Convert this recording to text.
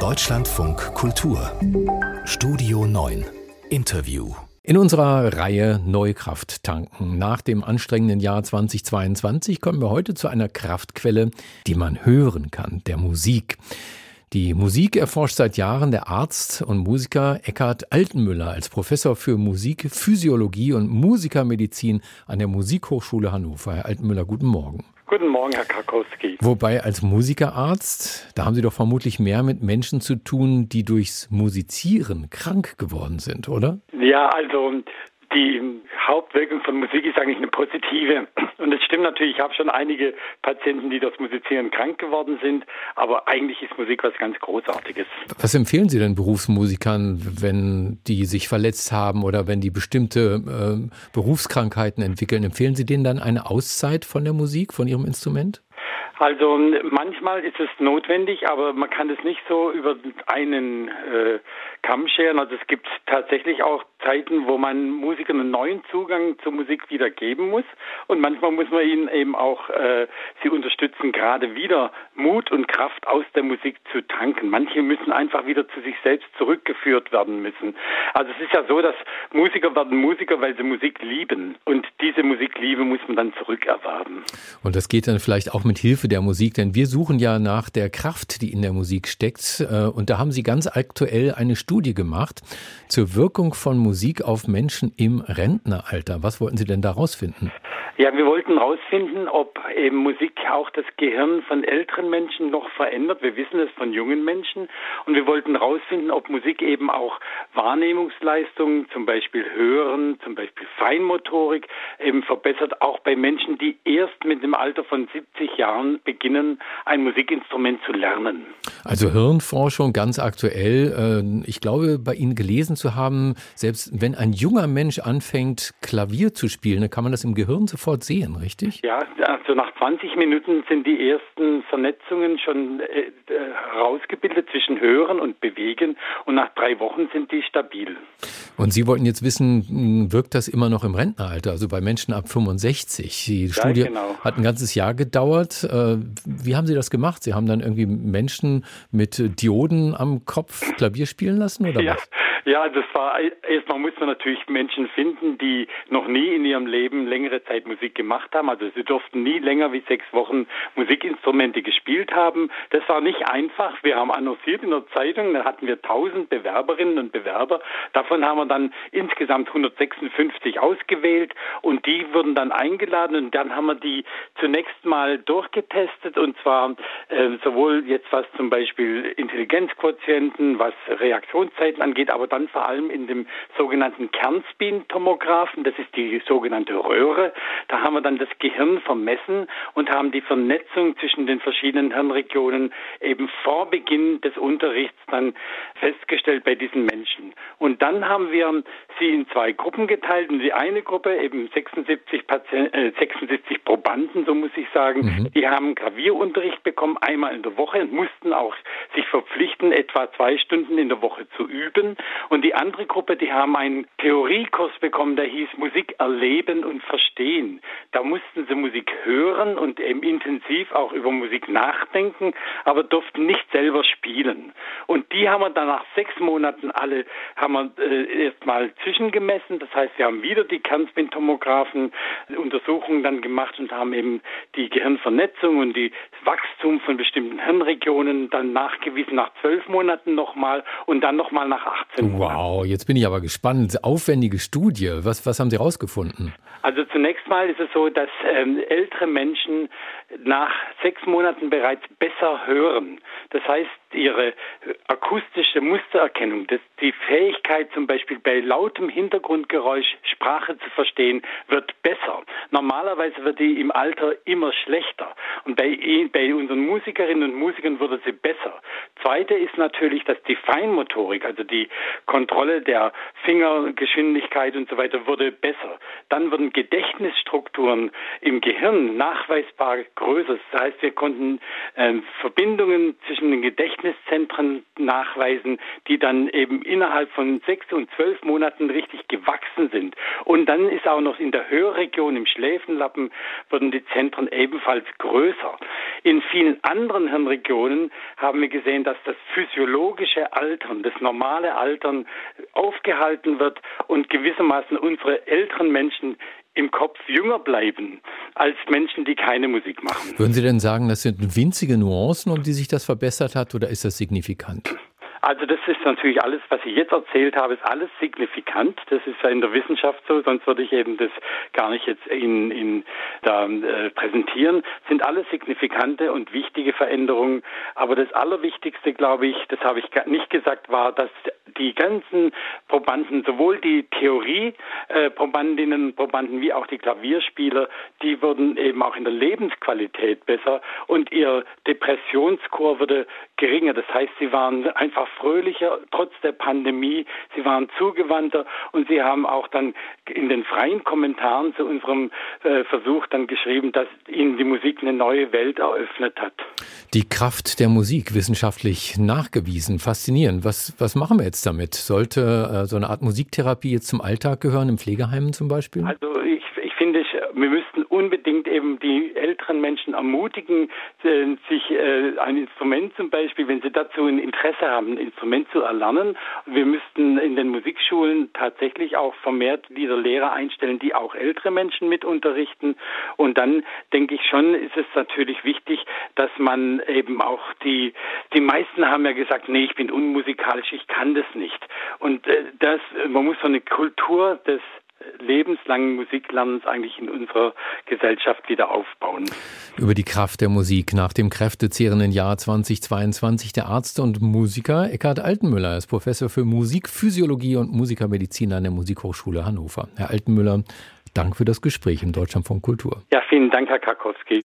Deutschlandfunk Kultur Studio 9 Interview in unserer Reihe Neukraft tanken nach dem anstrengenden Jahr 2022 kommen wir heute zu einer Kraftquelle, die man hören kann, der Musik. Die Musik erforscht seit Jahren der Arzt und Musiker Eckhard Altenmüller als Professor für Musik, Physiologie und Musikermedizin an der Musikhochschule Hannover. Herr Altenmüller, guten Morgen. Guten Morgen, Herr Krakowski. Wobei als Musikerarzt, da haben Sie doch vermutlich mehr mit Menschen zu tun, die durchs Musizieren krank geworden sind, oder? Ja, also die Hauptwirkung von Musik ist eigentlich eine positive. Und es stimmt natürlich, ich habe schon einige Patienten, die durch Musizieren krank geworden sind, aber eigentlich ist Musik was ganz Großartiges. Was empfehlen Sie denn Berufsmusikern, wenn die sich verletzt haben oder wenn die bestimmte äh, Berufskrankheiten entwickeln? Empfehlen Sie denen dann eine Auszeit von der Musik, von ihrem Instrument? Also manchmal ist es notwendig, aber man kann es nicht so über einen äh, Kamm scheren. Also es gibt tatsächlich auch Zeiten, wo man Musikern einen neuen Zugang zur Musik wieder geben muss. Und manchmal muss man ihnen eben auch äh, sie unterstützen, gerade wieder Mut und Kraft aus der Musik zu tanken. Manche müssen einfach wieder zu sich selbst zurückgeführt werden müssen. Also es ist ja so, dass Musiker werden Musiker, weil sie Musik lieben. Und diese Musikliebe muss man dann zurückerwerben. Und das geht dann vielleicht auch mit Hilfe der Musik, denn wir suchen ja nach der Kraft, die in der Musik steckt. Äh, und da haben Sie ganz aktuell eine Studie gemacht zur Wirkung von Musik auf Menschen im Rentneralter. Was wollten Sie denn da rausfinden? Ja, wir wollten herausfinden, ob eben Musik auch das Gehirn von älteren Menschen noch verändert. Wir wissen es von jungen Menschen. Und wir wollten herausfinden, ob Musik eben auch Wahrnehmungsleistungen, zum Beispiel Hören, zum Beispiel Feinmotorik, eben verbessert, auch bei Menschen, die erst mit dem Alter von 70 Jahren beginnen, ein Musikinstrument zu lernen. Also Hirnforschung ganz aktuell. Äh, ich glaube, bei Ihnen gelesen zu haben, selbst wenn ein junger Mensch anfängt, Klavier zu spielen, dann kann man das im Gehirn sofort sehen, richtig? Ja, also nach 20 Minuten sind die ersten Vernetzungen schon äh, herausgebildet zwischen Hören und Bewegen und nach drei Wochen sind die stabil. Und Sie wollten jetzt wissen, hm, wirkt das immer noch im Rentneralter, also bei Menschen ab 65? Die ja, Studie genau. hat ein ganzes Jahr gedauert. Wie haben Sie das gemacht? Sie haben dann irgendwie Menschen mit Dioden am Kopf Klavier spielen lassen oder ja. was? Ja, das war erstmal muss man natürlich Menschen finden, die noch nie in ihrem Leben längere Zeit Musik gemacht haben. Also sie durften nie länger wie sechs Wochen Musikinstrumente gespielt haben. Das war nicht einfach. Wir haben annonciert in der Zeitung, da hatten wir 1000 Bewerberinnen und Bewerber. Davon haben wir dann insgesamt 156 ausgewählt und die wurden dann eingeladen und dann haben wir die zunächst mal durchgetestet und zwar äh, sowohl jetzt was zum Beispiel Intelligenzquotienten, was Reaktionszeiten angeht, aber dann vor allem in dem sogenannten Kernspin-Tomographen, das ist die sogenannte Röhre. Da haben wir dann das Gehirn vermessen und haben die Vernetzung zwischen den verschiedenen Hirnregionen eben vor Beginn des Unterrichts dann festgestellt bei diesen Menschen. Und dann haben wir sie in zwei Gruppen geteilt. Und die eine Gruppe, eben 76, Patient, äh, 76 Probanden, so muss ich sagen, mhm. die haben Klavierunterricht bekommen, einmal in der Woche und mussten auch sich verpflichten, etwa zwei Stunden in der Woche zu üben. Und die andere Gruppe, die haben einen Theoriekurs bekommen, der hieß Musik erleben und verstehen. Da mussten sie Musik hören und eben intensiv auch über Musik nachdenken, aber durften nicht selber spielen. Und die haben wir dann nach sechs Monaten alle, haben wir äh, erstmal zwischengemessen. Das heißt, wir haben wieder die Kernspintomographen Untersuchungen dann gemacht und haben eben die Gehirnvernetzung und das Wachstum von bestimmten Hirnregionen dann nachgewiesen nach zwölf Monaten nochmal und dann nochmal nach 18 Wow, jetzt bin ich aber gespannt. Aufwendige Studie. Was, was haben Sie herausgefunden? Also zunächst mal ist es so, dass ähm, ältere Menschen nach sechs Monaten bereits besser hören. Das heißt, ihre akustische Mustererkennung, das, die Fähigkeit zum Beispiel bei lautem Hintergrundgeräusch Sprache zu verstehen, wird besser. Normalerweise wird die im Alter immer schlechter. Und bei, bei unseren Musikerinnen und Musikern wurde sie besser. Zweite ist natürlich, dass die Feinmotorik, also die Kontrolle der Fingergeschwindigkeit und so weiter, wurde besser. Dann wurden Gedächtnisstrukturen im Gehirn nachweisbar größer. Das heißt, wir konnten äh, Verbindungen zwischen den Gedächtniszentren nachweisen, die dann eben innerhalb von sechs und zwölf Monaten richtig gewachsen sind. Und dann ist auch noch in der Hörregion, im Schläfenlappen, wurden die Zentren ebenfalls größer. In vielen anderen Hirnregionen haben wir gesehen, dass das physiologische Altern, das normale Altern aufgehalten wird und gewissermaßen unsere älteren Menschen im Kopf jünger bleiben als Menschen, die keine Musik machen. Würden Sie denn sagen, das sind winzige Nuancen, um die sich das verbessert hat, oder ist das signifikant? Also das ist natürlich alles, was ich jetzt erzählt habe, ist alles signifikant. Das ist ja in der Wissenschaft so, sonst würde ich eben das gar nicht jetzt in, in da äh, präsentieren. Sind alles signifikante und wichtige Veränderungen. Aber das Allerwichtigste, glaube ich, das habe ich nicht gesagt, war, dass die ganzen Probanden, sowohl die Theorie-Probandinnen äh, und Probanden wie auch die Klavierspieler, die wurden eben auch in der Lebensqualität besser und ihr Depressionskurs wurde geringer. Das heißt, sie waren einfach fröhlicher, trotz der Pandemie. Sie waren zugewandter und sie haben auch dann in den freien Kommentaren zu unserem äh, Versuch dann geschrieben, dass ihnen die Musik eine neue Welt eröffnet hat. Die Kraft der Musik wissenschaftlich nachgewiesen, faszinierend. Was, was machen wir jetzt damit? Sollte äh, so eine Art Musiktherapie jetzt zum Alltag gehören, im Pflegeheim zum Beispiel? Also ich, ich finde, wir müssten unbedingt eben die älteren Menschen ermutigen, äh, sich äh, ein Instrument zum Beispiel, wenn sie dazu ein Interesse haben, ein Instrument zu erlernen. Wir müssten in den Musikschulen tatsächlich auch vermehrt wieder Lehrer einstellen, die auch ältere Menschen mit unterrichten. Und dann denke ich schon, ist es natürlich wichtig, dass man eben auch die, die meisten haben ja gesagt, nee, ich bin unmusikalisch, ich kann das nicht. Und äh, das, man muss so eine Kultur des lebenslangen Musiklernens eigentlich in unserer Gesellschaft wieder aufbauen. Über die Kraft der Musik nach dem kräftezehrenden Jahr 2022 der Arzt und Musiker Eckhard Altenmüller ist Professor für Musikphysiologie und Musikermedizin an der Musikhochschule Hannover. Herr Altenmüller, Dank für das Gespräch im Deutschlandfunk Kultur. Ja, vielen Dank, Herr Karkowski.